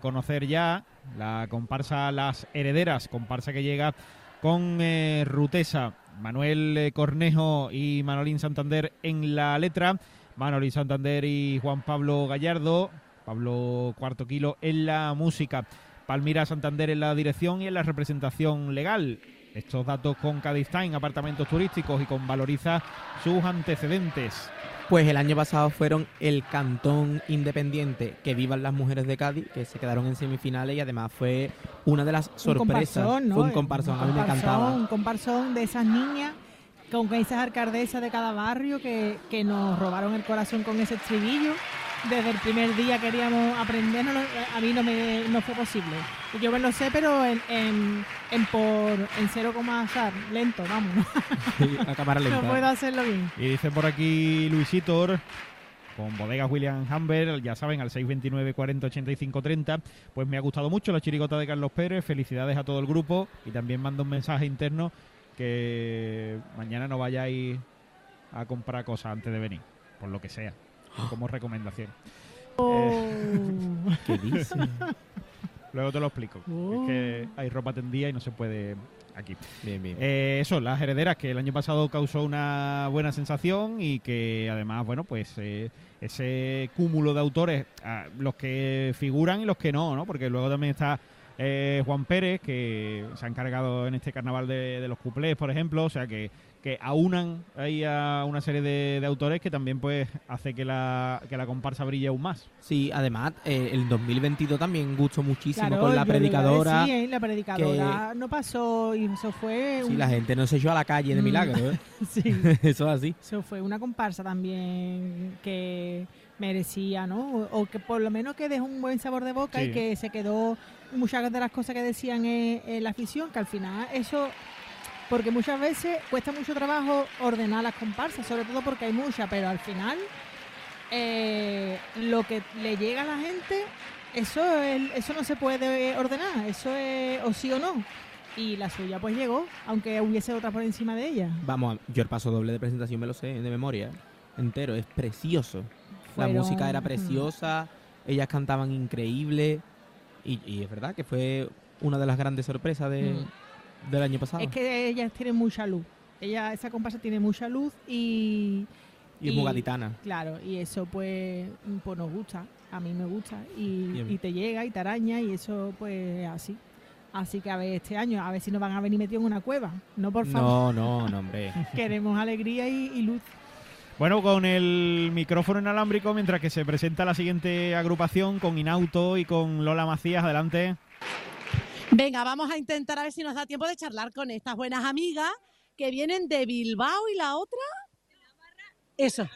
conocer ya la comparsa Las Herederas, comparsa que llega con eh, Rutesa, Manuel eh, Cornejo y Manolín Santander en la letra, Manolín Santander y Juan Pablo Gallardo, Pablo Cuarto Kilo en la música, Palmira Santander en la dirección y en la representación legal. Estos datos con Cádiz Time, apartamentos turísticos y con Valoriza sus antecedentes. Pues el año pasado fueron el Cantón Independiente que vivan las mujeres de Cádiz, que se quedaron en semifinales y además fue una de las sorpresas. Un comparsón, ¿no? Fue un comparsón, a mí me encantaba. Un comparsón de esas niñas con esas alcaldesas de cada barrio que, que nos robaron el corazón con ese estribillo. Desde el primer día queríamos aprenderlo, a mí no me no fue posible. Yo me lo sé, pero en, en, en por en 0, lento, vamos. ¿no? Sí, a cámara lenta. No puedo hacerlo bien. Y dice por aquí Luisitor con bodegas William Humber, ya saben, al 629 40 85 30. Pues me ha gustado mucho la chirigota de Carlos Pérez. Felicidades a todo el grupo. Y también mando un mensaje interno que mañana no vayáis a comprar cosas antes de venir, por lo que sea, como recomendación. Oh. ¿Qué dice? Luego te lo explico. Es que hay ropa tendida y no se puede aquí. Bien, bien. Eh, eso, las herederas, que el año pasado causó una buena sensación y que además, bueno, pues eh, ese cúmulo de autores, ah, los que figuran y los que no, ¿no? Porque luego también está eh, Juan Pérez, que se ha encargado en este carnaval de, de los cuplés, por ejemplo, o sea que, que aunan ahí a una serie de, de autores que también pues hace que la, que la comparsa brille aún más. Sí, además, eh, el 2022 también gustó muchísimo Claro, con la predicadora. decir, ¿eh? la predicadora no pasó y eso fue. Sí, un- la gente no se echó a la calle de Mm. milagro, ¿eh? Sí. Eso es así. Eso fue una comparsa también que merecía, ¿no? O, o que por lo menos que dejó un buen sabor de boca Sí. y que se quedó muchas de las cosas que decían en, en la afición, que al final eso, porque muchas veces cuesta mucho trabajo ordenar las comparsas, sobre todo porque hay muchas, pero al final eh, lo que le llega a la gente, eso, es- eso no se puede ordenar, eso es o sí o no. Y la suya pues llegó, aunque hubiese otra por encima de ella. Vamos, yo el paso doble de presentación me lo sé de memoria. Entero, es precioso. La música era mm. preciosa, ellas cantaban increíble. Y, y es verdad que fue una de las grandes sorpresas de, del año pasado. Es que ellas tienen mucha luz. Ella, esa comparsa tiene mucha luz y, y es muy gaditana. claro, y eso pues, pues nos gusta, a mí me gusta y, y te llega y te araña y eso pues es así. Así que a ver este año, a ver si nos van a venir metidos en una cueva. No, por favor, No, no, no, hombre. queremos alegría y, y luz. Bueno, con el micrófono inalámbrico, mientras que se presenta la siguiente agrupación con Inauto y con Lola Macías, adelante. Venga, vamos a intentar a ver si nos da tiempo de charlar con estas buenas amigas que vienen de Bilbao y la otra. Eso.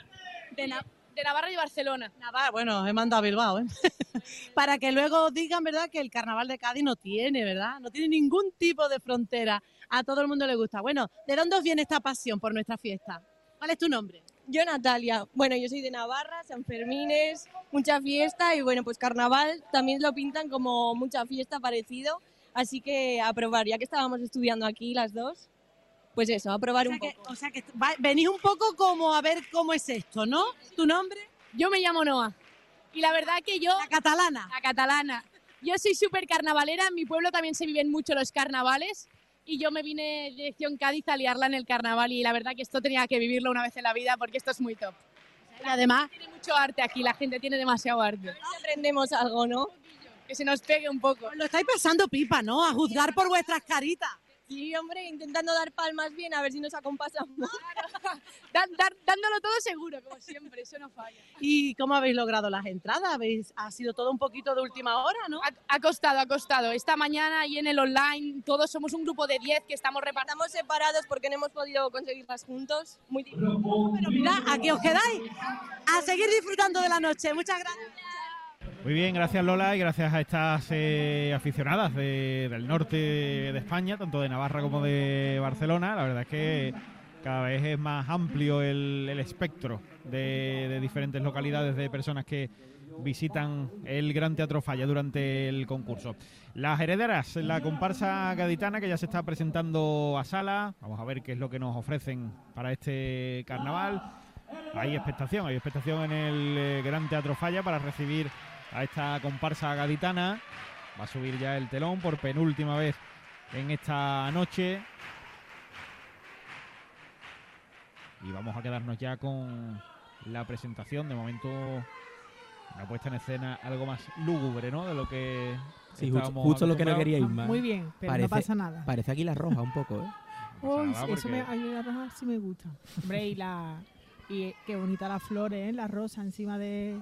De, Na- de Navarra y Barcelona. Navarra, bueno, he mandado a Bilbao, ¿eh? Para que luego digan, ¿verdad?, que el carnaval de Cádiz no tiene, ¿verdad? No tiene ningún tipo de frontera. A todo el mundo le gusta. Bueno, ¿de dónde os viene esta pasión por nuestra fiesta? ¿Cuál es tu nombre? Yo, Natalia. Bueno, yo soy de Navarra, San Fermines, mucha fiesta y bueno, pues carnaval también lo pintan como mucha fiesta parecido. Así que a probar, ya que estábamos estudiando aquí las dos, pues eso, a probar O sea un que, poco. o sea que va- venís un poco como a ver cómo es esto, ¿no? ¿Tu nombre? Yo me llamo Noa. Y la verdad que yo, La catalana. la catalana, yo soy súper carnavalera, en mi pueblo también se viven mucho los carnavales y yo me vine dirección Cádiz a liarla en el carnaval y la verdad que esto tenía que vivirlo una vez en la vida porque esto es muy top. Y además, Tiene mucho arte aquí, la gente tiene demasiado arte. aprendemos algo, ¿no? Que se nos pegue un poco. lo estáis pasando pipa, ¿no? A juzgar por vuestras caritas. Sí, hombre, intentando dar palmas bien a ver si nos acompasamos. Dar- dándolo todo seguro, como siempre, eso no falla. ¿Y cómo habéis logrado las entradas? ¿Habéis, ha sido todo un poquito de última hora, ¿no? Ha, ha costado, ha costado. Esta mañana y en el online, todos somos un grupo de 10 que estamos repartiendo. Estamos separados porque no hemos podido conseguirlas juntos. Muy difícil. Pero mira, aquí os quedáis. A seguir disfrutando de la noche. Muchas gracias. Muy bien, gracias Lola y gracias a estas eh, aficionadas de- del norte de España, tanto de Navarra como de Barcelona. La verdad es que cada vez es más amplio el, espectro de, de diferentes localidades de personas que visitan el Gran Teatro Falla durante el concurso. Las herederas, la comparsa gaditana que ya se está presentando a sala. Vamos a ver qué es lo que nos ofrecen para este carnaval. Hay expectación, hay expectación en el eh, Gran Teatro Falla para recibir a esta comparsa gaditana. Va a subir ya el telón por penúltima vez en esta noche. Y vamos a quedarnos ya con la presentación. De momento, una puesta en escena algo más lúgubre, ¿no? De lo que. Sí, justo, estábamos justo lo que no quería ir Ah, más. Muy bien, pero Parece- no pasa nada. Parece Águila Roja un poco, ¿eh? No Uy, pasa nada eso me, porque- a mí la roja sí me gusta. Hombre, y la y qué bonita las flores, ¿eh? la rosa encima de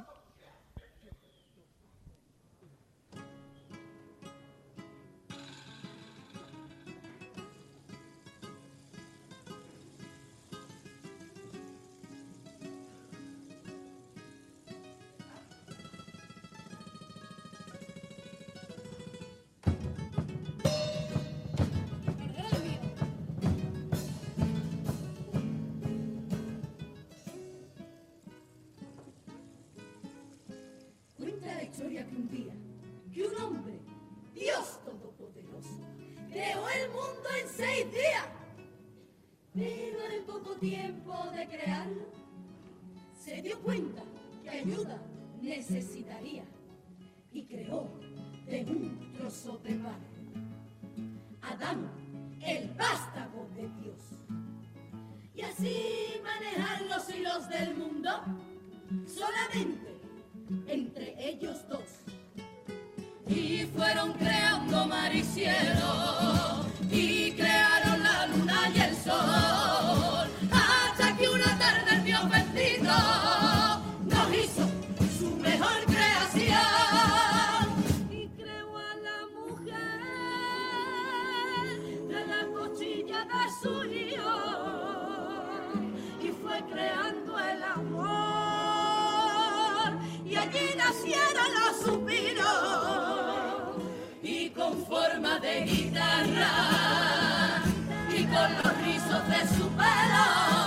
historia que un día, que un hombre, Dios Todopoderoso, creó el mundo en seis días. Pero en poco tiempo de crearlo, se dio cuenta que ayuda necesitaría y creó de un trozo de pan. Adán, el vástago de Dios. Y así manejar los hilos del mundo solamente entre ellos dos. Y fueron creando mar y cielo, y crearon la luna y el sol, nacieron los suspiros y con forma de guitarra y con los rizos de su pelo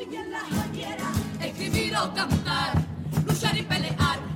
alguien las oyera escribir o cantar luchar y pelear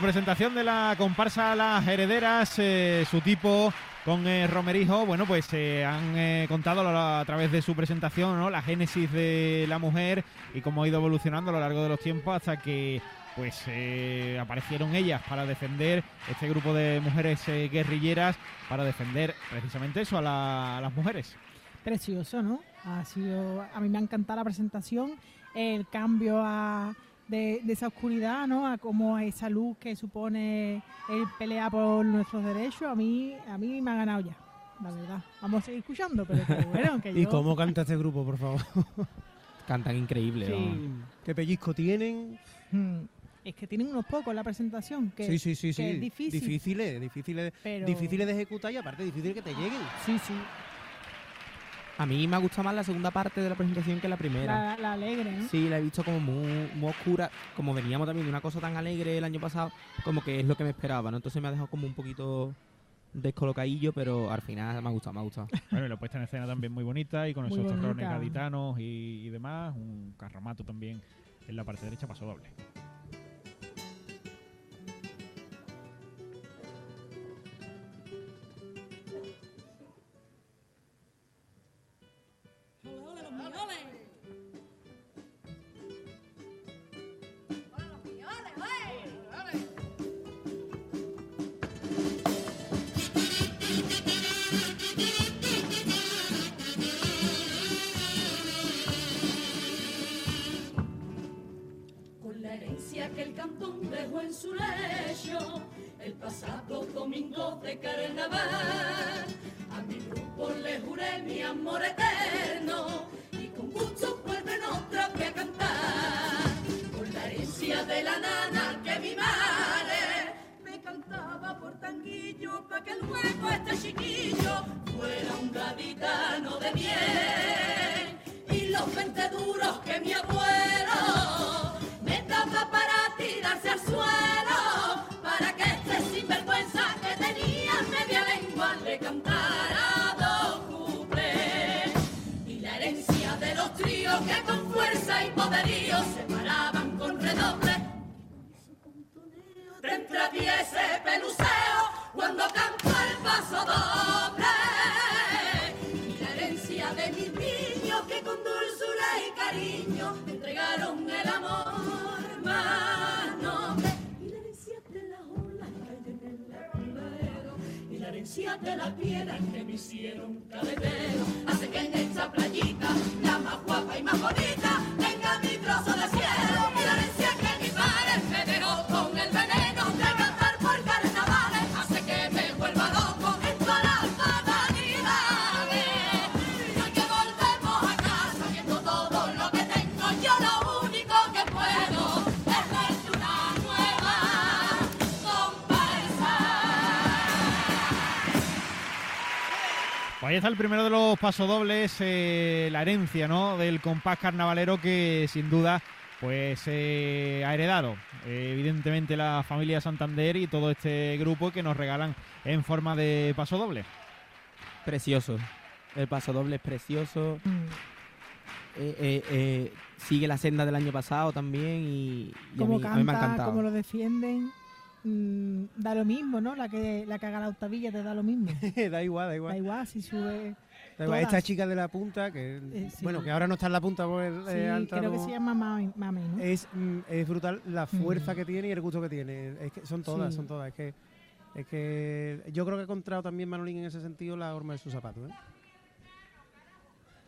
Presentación de la comparsa Las Herederas, eh, su tipo con eh, Romerijo, bueno, pues eh, han contado a, través de su presentación ¿no? la génesis de la mujer y cómo ha ido evolucionando a lo largo de los tiempos hasta que pues eh, aparecieron ellas para defender este grupo de mujeres guerrilleras, para defender precisamente eso a, la- a las mujeres. Precioso, ¿no? Ha sido, a mí me ha encantado la presentación, el cambio a, de, de esa oscuridad, ¿no? A como esa luz que supone el pelear por nuestros derechos, a mí, a mí me ha ganado ya, la verdad. Vamos a seguir escuchando, pero que bueno, que ¿Y cómo canta este grupo, por favor? Cantan increíble. Sí. ¿Qué pellizco tienen? Mm, Es que tienen unos pocos la presentación, que, sí, sí, sí, que sí. es difícil, Difíciles, difíciles, pero... difíciles de ejecutar y aparte difícil que te lleguen. Sí, sí, A mí me ha gustado más la segunda parte de la presentación que la primera. la, la alegre, ¿no? Sí, la he visto como muy, muy oscura. Como veníamos también de una cosa tan alegre el año pasado, como que es lo que me esperaba, ¿no? Entonces me ha dejado como un poquito descolocadillo, pero al final me ha gustado, me ha gustado. Bueno, y la puesta en escena también muy bonita y con Muy esos terrones bonita. gaditanos y, y demás. Un carromato también en la parte derecha, paso doble. Pasado domingo de carnaval, a mi grupo le juré mi amor eterno lengua le cantara dos y la herencia de los tríos que con fuerza y poderío se de la piedra que me hicieron cabetero hace que en esta playita la más guapa y más bonita tenga mi trozo de cielo Pues ahí está el primero de los pasodobles, eh, la herencia ¿no? del compás carnavalero que sin duda pues eh, ha heredado eh, evidentemente la familia Santander y todo este grupo que nos regalan en forma de pasodoble. Precioso. El paso doble es precioso. Mm. Eh, eh, eh, sigue la senda del año pasado también y, y a, mí, a mí me ha canta, encantado. como lo defienden, mm, da lo mismo, ¿no? La que la que haga la octavilla te da lo mismo. da igual, da igual. Da igual si sube. Da igual. Esta chica de la punta, que Eh, sí. bueno, que ahora no está en la punta por Sí, eh, ha entrado creo que se llama Mami, Mami, ¿no? es, mm, es brutal la fuerza Mm. que tiene y el gusto que tiene. Es que son todas, Sí. son todas. Es que, es que yo creo que ha encontrado también Manolín en ese sentido la horma de sus zapatos. ¿eh?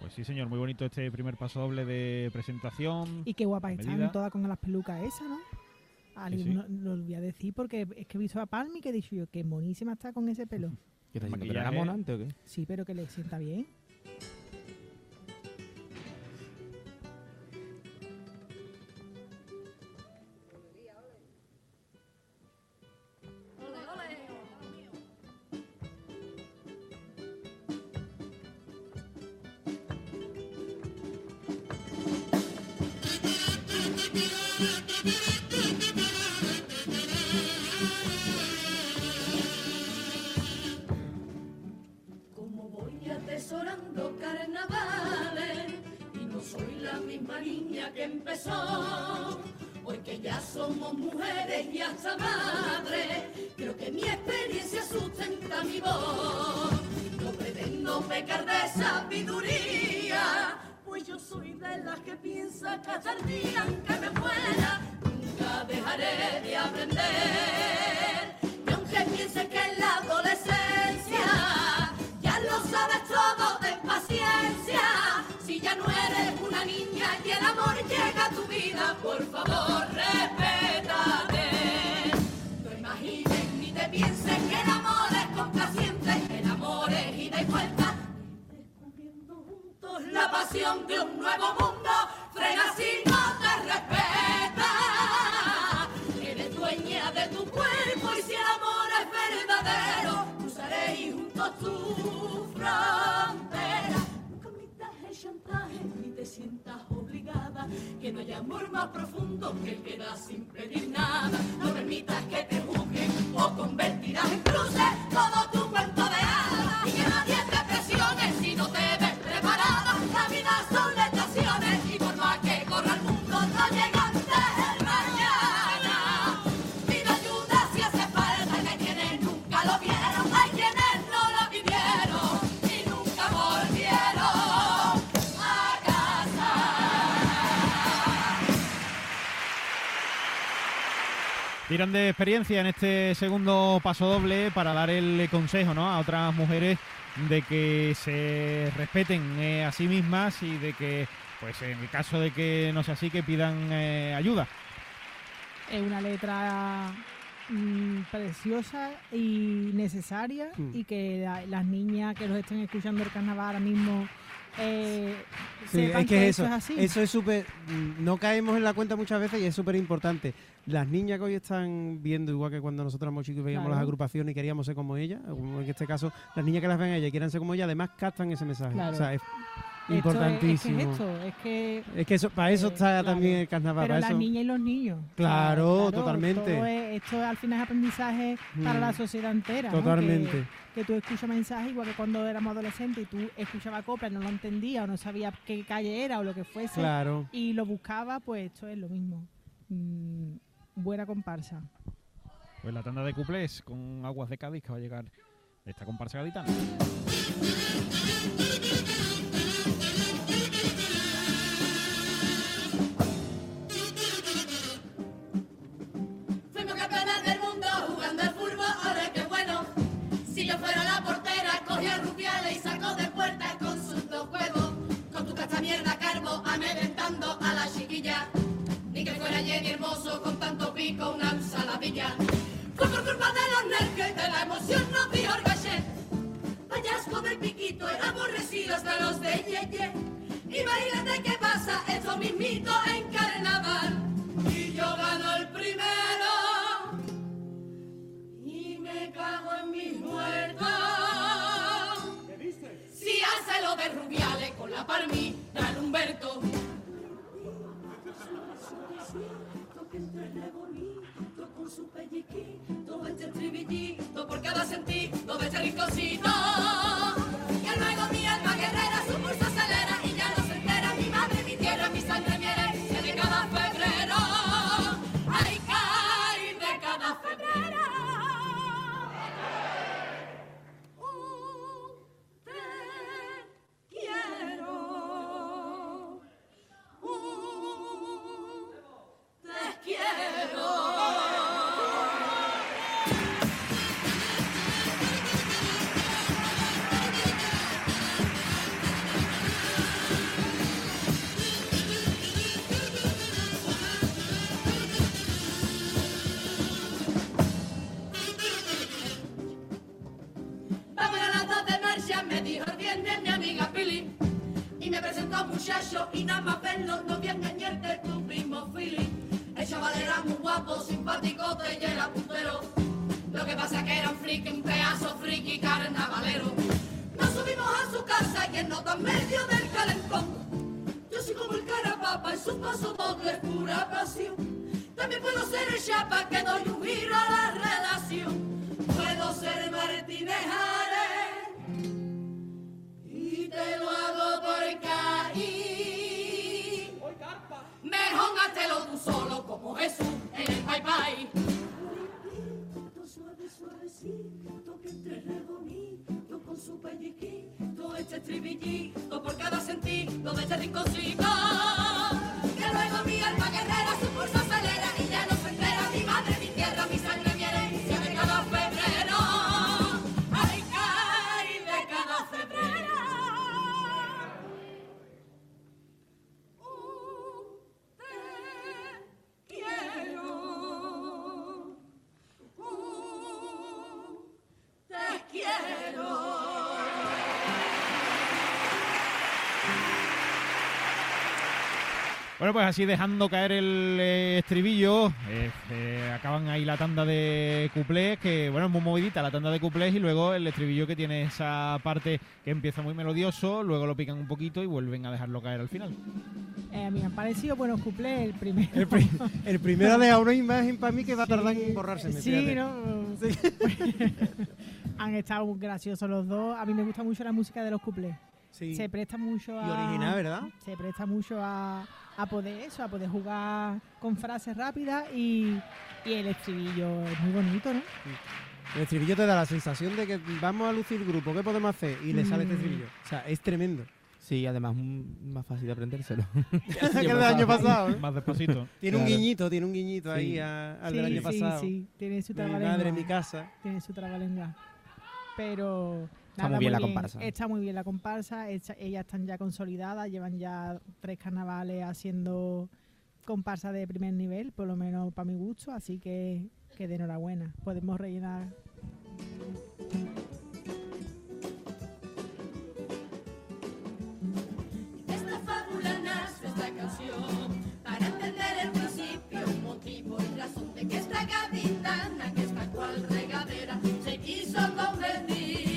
Pues sí, señor, muy bonito este primer pasodoble de presentación. Y qué guapa están todas con las pelucas esas, ¿no? Ali, Sí, sí. No, lo voy a decir porque es que he visto a Palmi que he dicho yo que monísima está con ese pelo. ¿Qué estás diciendo? ¿Que era mona antes o qué? Sí, pero que le sienta bien. limpianza madre, creo que mi experiencia sustenta mi voz. No pretendo pecar de sabiduría, pues yo soy de las que piensa que hasta el día que me fuera, nunca dejaré de aprender. Y aunque piense que en la adolescencia ya lo sabes todo, ten paciencia. Si ya no eres una niña y el amor llega a tu vida, por favor, respétate. Pienses que el amor es complaciente, el amor es ida y vuelta. Descubriendo juntos la pasión de un nuevo mundo, frena si no te respeta. Eres dueña de tu cuerpo y si el amor es verdadero, cruzaréis juntos tu frontera. Nunca el chantaje ni te sientas que no haya amor más profundo que el que da sin pedir nada. No permitas que te juzguen o convertirás en cruce todo tu cuento Tiran de experiencia en este segundo paso doble para dar el consejo ¿no? a otras mujeres de que se respeten eh, a sí mismas y de que, pues en el caso de que no sea así, que pidan eh, ayuda. Es una letra mm, preciosa y necesaria Mm. y que la- las niñas que los estén escuchando el carnaval ahora mismo eh, Sí, sepan es que, eso, es así. eso es súper... mm, No caemos en la cuenta muchas veces y es súper importante. Las niñas que hoy están viendo, igual que cuando nosotros éramos chicos y veíamos Claro. las agrupaciones y queríamos ser como ellas, como en este caso, las niñas que las ven a ellas y quieran ser como ellas, además captan ese mensaje. Claro. O sea, es Esto es- importantísimo. Es, que es esto, es que... Es que eso, para eso Eh, está claro. también el carnaval. Pero para las eso. niñas y los niños. Claro, totalmente. todo esto al final es aprendizaje para Mm. la sociedad entera. ¿no? Totalmente. Que, que tú escuchas mensajes igual que cuando éramos adolescentes y tú escuchabas copla, no lo entendías o no sabías qué calle era o lo que fuese. Claro. Y lo buscabas, pues esto es lo mismo. Mm, buena comparsa. Pues la tanda de cuplés con Aguas de Cádiz que va a llegar esta comparsa gaditana. Nervios y de la emoción, nos dijo el gallet. Payasco del piquito, era aborrecido hasta los de Yeye. Imagínate qué pasa, eso mismito en carnaval. Y yo gano el primero. Y me cago en mis muertos. Si hace lo de Rubiales con la palmita de Humberto. que entre bonito con su pelliquito, este estribillito por cada sentido de este y nada más verlo, no a engañarte tu primo Philly. El chaval era muy guapo, simpático, y era puntero. Lo que pasa que era un friki, un pedazo friki carnavalero. Nos subimos a su casa y él nota en medio del calentón. Yo soy como el carapapa, en su paso doble pura pasión. También puedo ser el chapa que doy un giro a la relación. Puedo ser Martínez Ares y te lo hago por caí. Mejor gátelo tú solo como Jesús en el Pai Pai. Suave, suavecito, que entre re bonito con su pelliquito, este estribillito por cada sentido de este rinconcito. Que luego mi alma guerrera su pulso acelera Bueno, pues así dejando caer el eh, estribillo, eh, eh, acaban ahí la tanda de cuplés, que bueno, es muy movidita la tanda de cuplés y luego el estribillo que tiene esa parte que empieza muy melodioso, luego lo pican un poquito y vuelven a dejarlo caer al final. Eh, a mí me han parecido buenos cuplés el primero. El, pri- el primero ha dejado una imagen para mí que va a tardar en borrarse. Sí, ¿no? Han estado muy graciosos los dos. A mí me gusta mucho la música de los cuplés. Sí. Se presta mucho Y a... original, ¿verdad? Se presta mucho a, a poder eso, a poder jugar con frases rápidas y, y el estribillo es muy bonito, ¿no? El estribillo te da la sensación de que vamos a lucir grupo, ¿qué podemos hacer? Y le sale este Mm. estribillo. O sea, es tremendo. Sí, además mm, más fácil de aprendérselo. que el del año pasado. ¿no? Más despacito. Tiene un guiñito, tiene un guiñito ahí Sí. a- al sí, del año sí, pasado. sí, tiene su Mi trabalengua. madre, mi casa. Tiene su trabalengua. Pero... Está muy bien la comparsa. Está muy bien la comparsa. hecha- ellas están ya consolidadas, llevan ya tres carnavales haciendo comparsa de primer nivel, por lo menos para mi gusto, así que, que de enhorabuena. Podemos rellenar Esta fábula nace esta canción para entender el principio, motivo y razón de que esta gaditana, que esta cual regadera, se quiso convertir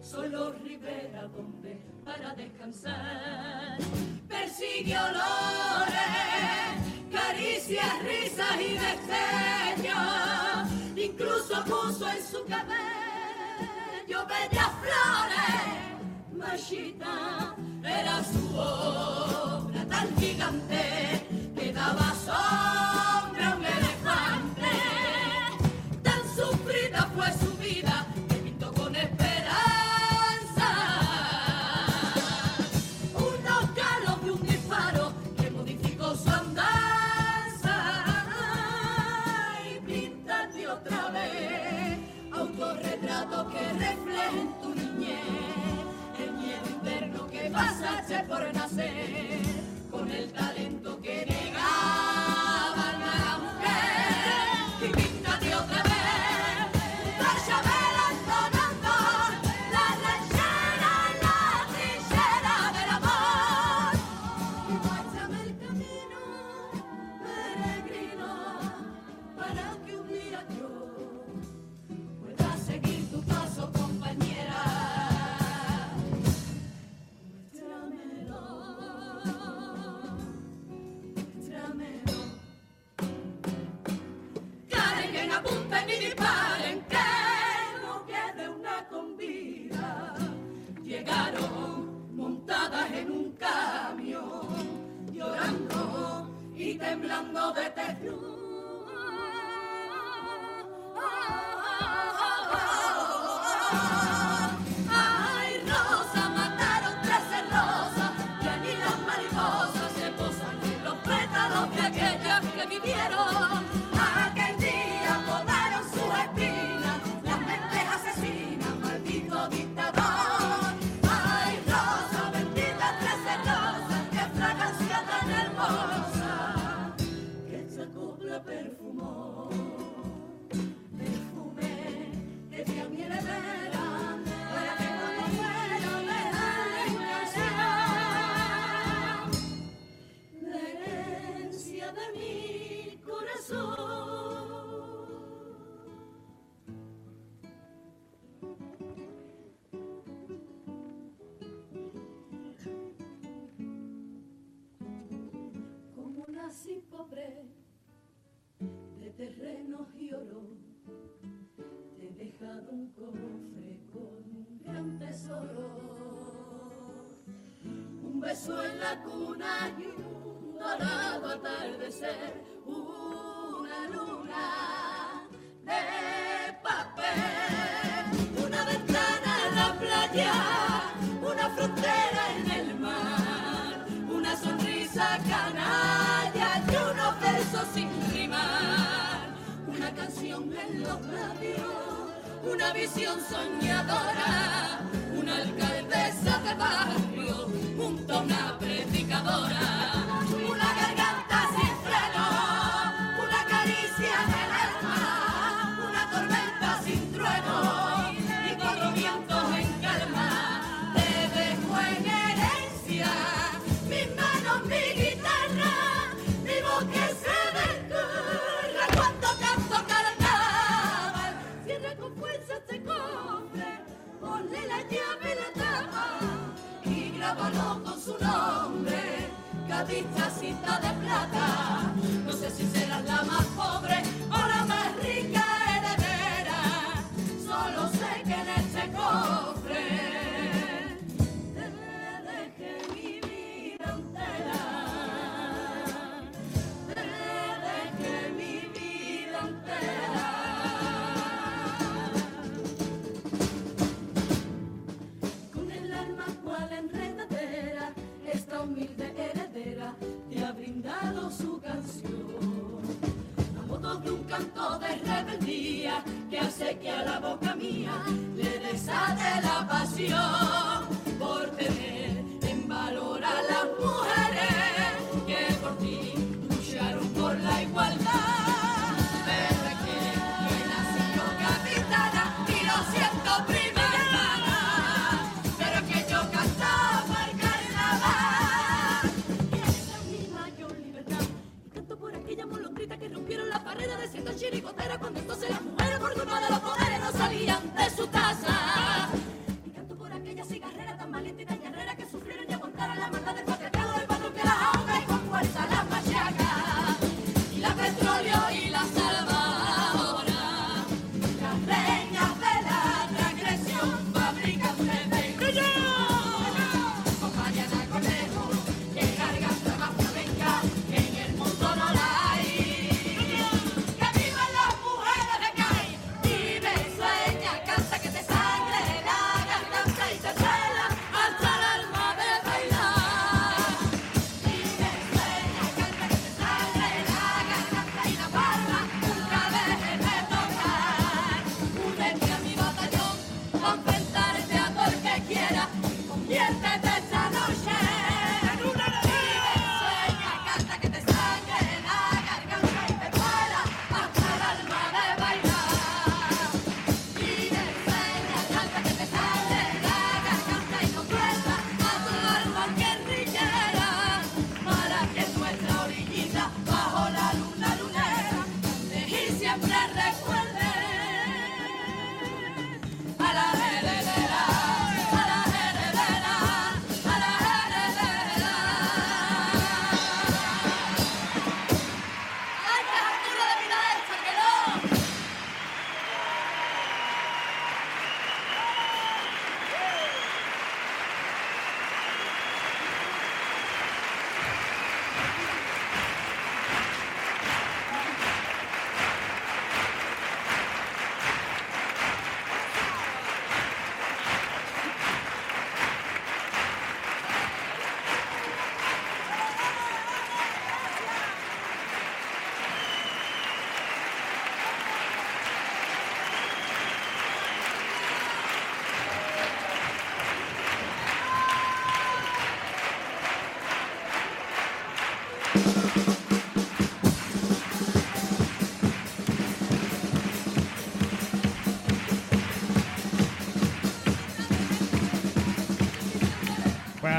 solo ribera donde para descansar. Persigue olores, caricias, risas y destellos, incluso puso en su cabello bellas flores. Machita era su obra tan gigante por nacer una visión soñadora, una alcaldesa de barrio, junto a una predicadora. ese ponle la llave y la tapa y grábalo con su nombre, Cadista cinta de plata. No sé si serás la más pobre o la más rica.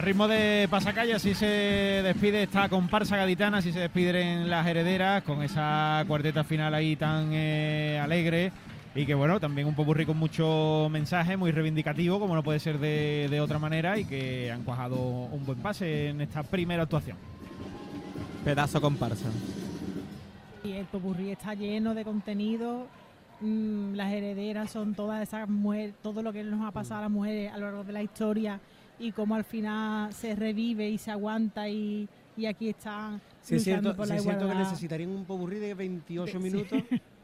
Ritmo de pasacalle, así se despide esta comparsa gaditana, así se despiden las herederas con esa cuarteta final ahí tan eh, alegre y que bueno, también un popurrí con mucho mensaje, muy reivindicativo, como no puede ser de, de otra manera y que han cuajado un buen pase en esta primera actuación. Pedazo comparsa. Y el popurrí está lleno de contenido. mm, las herederas son todas esas mujeres, todo lo que nos ha pasado a las mujeres a lo largo de la historia y cómo al final se revive y se aguanta y, y aquí están Sí, es cierto, por sí la es cierto que igualdad. necesitarían un popurrí de 28 Sí. minutos